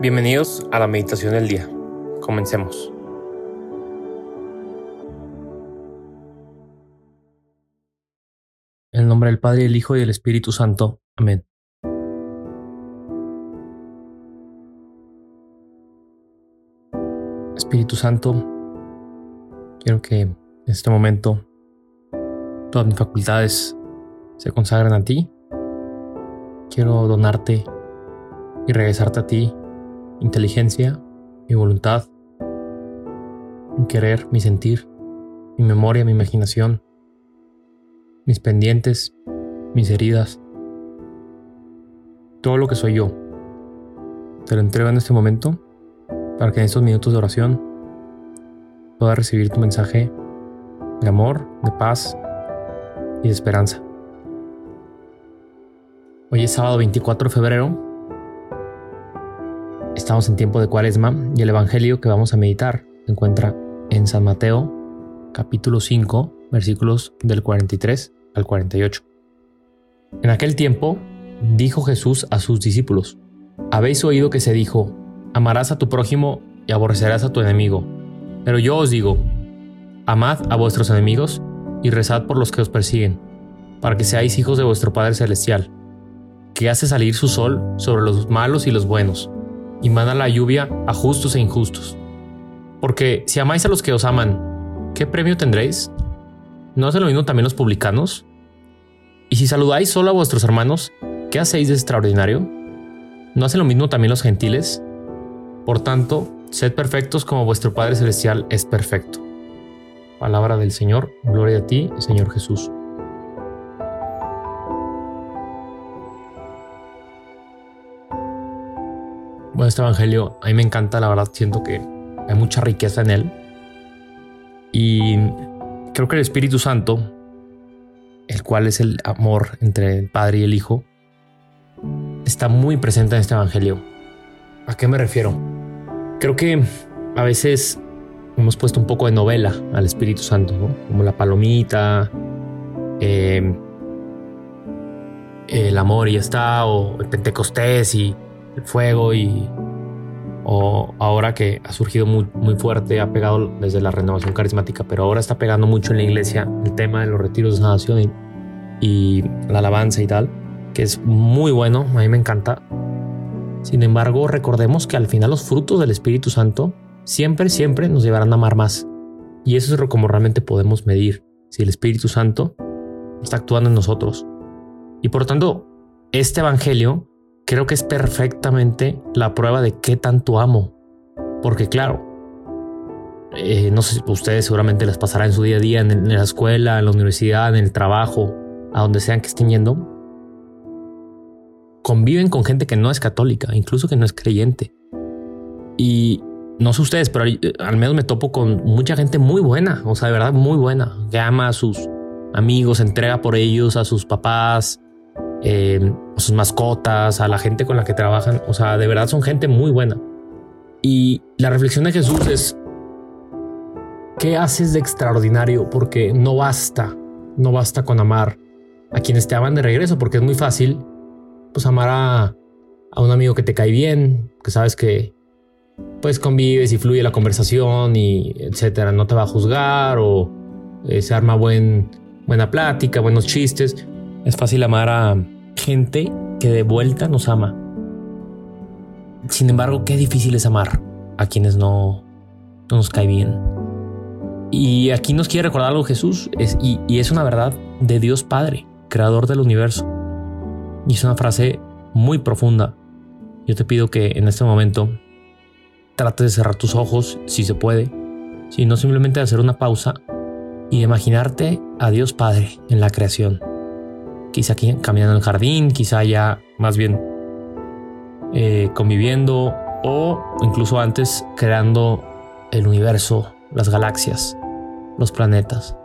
Bienvenidos a la meditación del día. Comencemos. En el nombre del Padre, el Hijo y del Espíritu Santo. Amén. Espíritu Santo, quiero que en este momento todas mis facultades se consagren a ti. Quiero donarte y regresarte a ti inteligencia, mi voluntad, mi querer, mi sentir, mi memoria, mi imaginación, mis pendientes, mis heridas, todo lo que soy yo. Te lo entrego en este momento para que en estos minutos de oración pueda recibir tu mensaje de amor, de paz y de esperanza. Hoy es sábado 24 de febrero Estamos en tiempo de cuaresma y el Evangelio que vamos a meditar se encuentra en San Mateo capítulo 5 versículos del 43 al 48. En aquel tiempo dijo Jesús a sus discípulos, Habéis oído que se dijo, amarás a tu prójimo y aborrecerás a tu enemigo. Pero yo os digo, amad a vuestros enemigos y rezad por los que os persiguen, para que seáis hijos de vuestro Padre Celestial, que hace salir su sol sobre los malos y los buenos y manda la lluvia a justos e injustos. Porque si amáis a los que os aman, ¿qué premio tendréis? ¿No hacen lo mismo también los publicanos? Y si saludáis solo a vuestros hermanos, ¿qué hacéis de extraordinario? ¿No hacen lo mismo también los gentiles? Por tanto, sed perfectos como vuestro Padre Celestial es perfecto. Palabra del Señor, gloria a ti, Señor Jesús. Bueno, este Evangelio a mí me encanta, la verdad siento que hay mucha riqueza en él. Y creo que el Espíritu Santo, el cual es el amor entre el Padre y el Hijo, está muy presente en este Evangelio. ¿A qué me refiero? Creo que a veces hemos puesto un poco de novela al Espíritu Santo, como la palomita, eh, el amor y ya está, o el Pentecostés y el fuego y o ahora que ha surgido muy, muy fuerte, ha pegado desde la renovación carismática, pero ahora está pegando mucho en la iglesia el tema de los retiros de sanación y, la alabanza y tal, que es muy bueno, a mí me encanta. Sin embargo, recordemos que al final los frutos del Espíritu Santo siempre, siempre nos llevarán a amar más. Y eso es como realmente podemos medir si el Espíritu Santo está actuando en nosotros. Y por tanto, este Evangelio creo que es perfectamente la prueba de qué tanto amo. Porque claro, eh, no sé, ustedes seguramente les pasará en su día a día, en, la escuela, en la universidad, en el trabajo, a donde sean que estén yendo. Conviven con gente que no es católica, incluso que no es creyente. Y no sé ustedes, pero al menos me topo con mucha gente muy buena, o sea, de verdad muy buena, que ama a sus amigos, entrega por ellos, a sus papás, eh, a sus mascotas, a la gente con la que trabajan. O sea, de verdad son gente muy buena. Y la reflexión de Jesús es, ¿qué haces de extraordinario? Porque no basta, no basta con amar a quienes te aman de regreso, porque es muy fácil, pues amar a, un amigo que te cae bien, que sabes que pues convives y fluye la conversación y etcétera, no te va a juzgar o eh, se arma buen, buena plática, buenos chistes. Es fácil amar a gente que de vuelta nos ama. Sin embargo, qué difícil es amar a quienes no, nos cae bien. Y aquí nos quiere recordar algo Jesús, y, y es una verdad de Dios Padre, creador del universo. Y es una frase muy profunda. Yo te pido que en este momento trates de cerrar tus ojos, si se puede, sino simplemente de hacer una pausa y de imaginarte a Dios Padre en la creación quizá aquí caminando en el jardín, quizá ya más bien eh, conviviendo o incluso antes creando el universo, las galaxias, los planetas.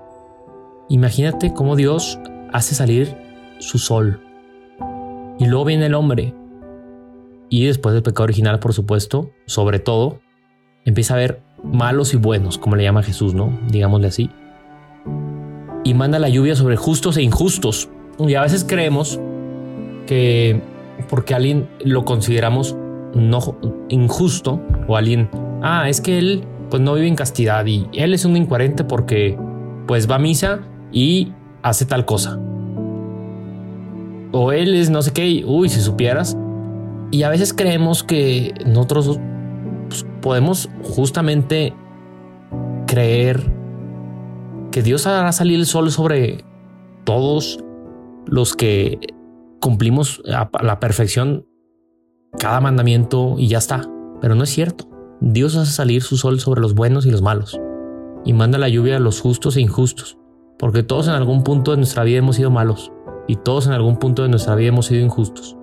Imagínate cómo Dios hace salir su sol y luego viene el hombre y después del pecado original, por supuesto, sobre todo, empieza a ver malos y buenos, como le llama Jesús, ¿no? Digámosle así. Y manda la lluvia sobre justos e injustos, y a veces creemos que porque alguien lo consideramos no injusto o alguien, ah, es que él pues no vive en castidad y él es un incoherente porque pues va a misa y hace tal cosa. O él es no sé qué, uy, si supieras. Y a veces creemos que nosotros pues, podemos justamente creer que Dios hará salir el sol sobre todos los que cumplimos a la perfección cada mandamiento y ya está. Pero no es cierto. Dios hace salir su sol sobre los buenos y los malos, y manda la lluvia a los justos e injustos, porque todos en algún punto de nuestra vida hemos sido malos, y todos en algún punto de nuestra vida hemos sido injustos.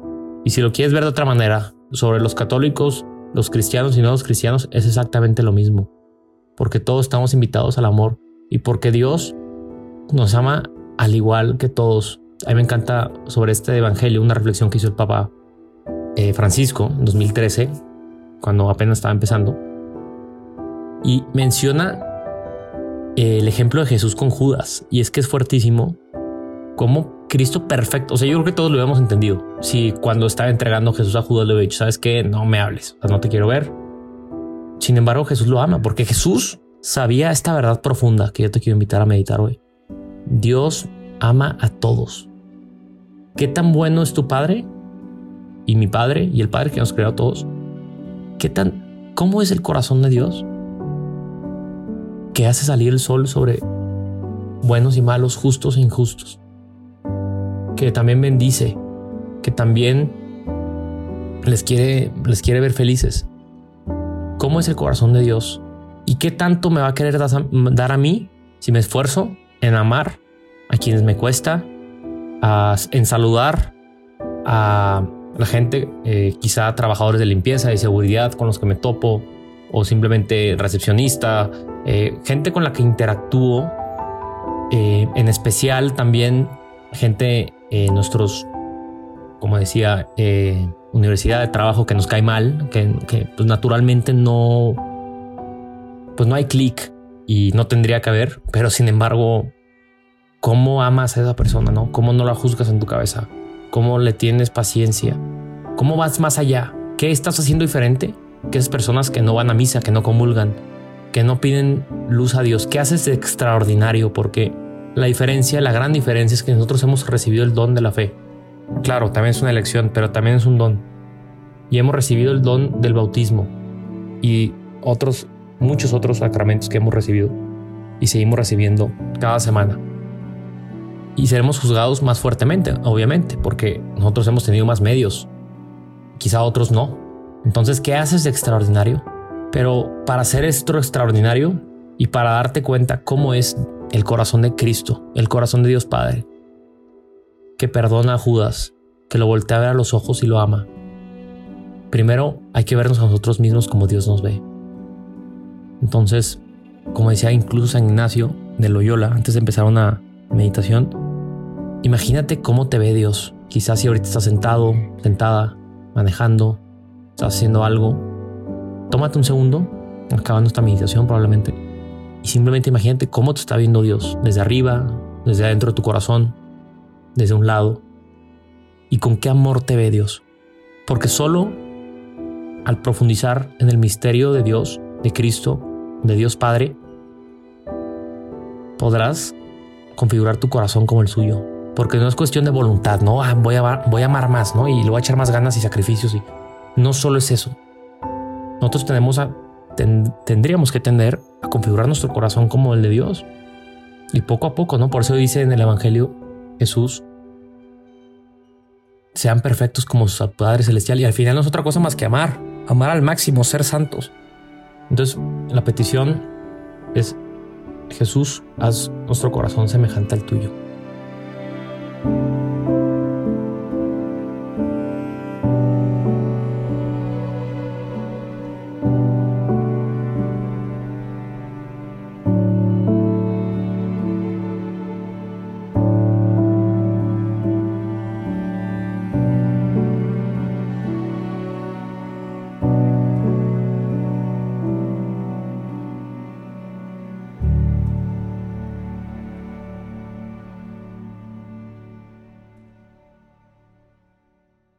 Y si lo quieres ver de otra manera, sobre los católicos, los cristianos y no los cristianos, es exactamente lo mismo, porque todos estamos invitados al amor, y porque Dios nos ama al igual que todos. A mí me encanta sobre este evangelio una reflexión que hizo el Papa eh, Francisco en 2013 cuando apenas estaba empezando. Y menciona el ejemplo de Jesús con Judas. Y es que es fuertísimo como Cristo perfecto. O sea, yo creo que todos lo habíamos entendido. Si cuando estaba entregando Jesús a Judas le había dicho, sabes que no me hables, no te quiero ver. Sin embargo, Jesús lo ama porque Jesús sabía esta verdad profunda que yo te quiero invitar a meditar hoy. Dios ama a todos. ¿Qué tan bueno es tu Padre? Y mi Padre y el Padre que nos creó a todos ¿Qué tan, cómo es el corazón de Dios? Que hace salir el sol sobre buenos y malos, justos e injustos. Que también bendice, que también les quiere, les quiere ver felices. ¿Cómo es el corazón de Dios? ¿Y qué tanto me va a querer dar a mí si me esfuerzo en amar a quienes me cuesta, en saludar a la gente, eh, quizá trabajadores de limpieza y seguridad con los que me topo, o simplemente recepcionista, eh, gente con la que interactúo, eh, en especial también gente en nuestros, como decía, universidad de trabajo que nos cae mal, que, pues naturalmente no, pues no hay clic y no tendría que haber, pero sin embargo, ¿cómo amas a esa persona? ¿No? ¿Cómo no la juzgas en tu cabeza? ¿Cómo le tienes paciencia? ¿Cómo vas más allá? ¿Qué estás haciendo diferente? Que esas personas que no van a misa, que no comulgan, que no piden luz a Dios, ¿qué haces de extraordinario? Porque la diferencia, la gran diferencia es que nosotros hemos recibido el don de la fe. Claro, también es una elección, pero también es un don. Y hemos recibido el don del bautismo y otros, muchos otros sacramentos que hemos recibido y seguimos recibiendo cada semana y seremos juzgados más fuertemente, obviamente, porque nosotros hemos tenido más medios, quizá otros no. Entonces, ¿qué haces de extraordinario? Pero para hacer esto extraordinario y para darte cuenta cómo es el corazón de Cristo, el corazón de Dios Padre, que perdona a Judas, que lo voltea a ver a los ojos y lo ama. Primero hay que vernos a nosotros mismos como Dios nos ve. Entonces, como decía incluso San Ignacio de Loyola, antes de empezar una meditación, Imagínate cómo te ve Dios. Quizás si ahorita estás sentado, sentada, manejando, estás haciendo algo. Tómate un segundo, acabando esta meditación probablemente, y simplemente imagínate cómo te está viendo Dios, desde arriba, desde adentro de tu corazón, desde un lado, y con qué amor te ve Dios. Porque solo al profundizar en el misterio de Dios, de Cristo, de Dios Padre, podrás configurar tu corazón como el suyo, porque no es cuestión de voluntad, no ah, voy, a, amar más, no y le voy a echar más ganas y sacrificios. Y no solo es eso. Nosotros tenemos a, tendríamos que tender a configurar nuestro corazón como el de Dios y poco a poco, no por eso dice en el Evangelio Jesús sean perfectos como su Padre Celestial y al final no es otra cosa más que amar, amar al máximo, ser santos. Entonces la petición es Jesús, haz nuestro corazón semejante al tuyo.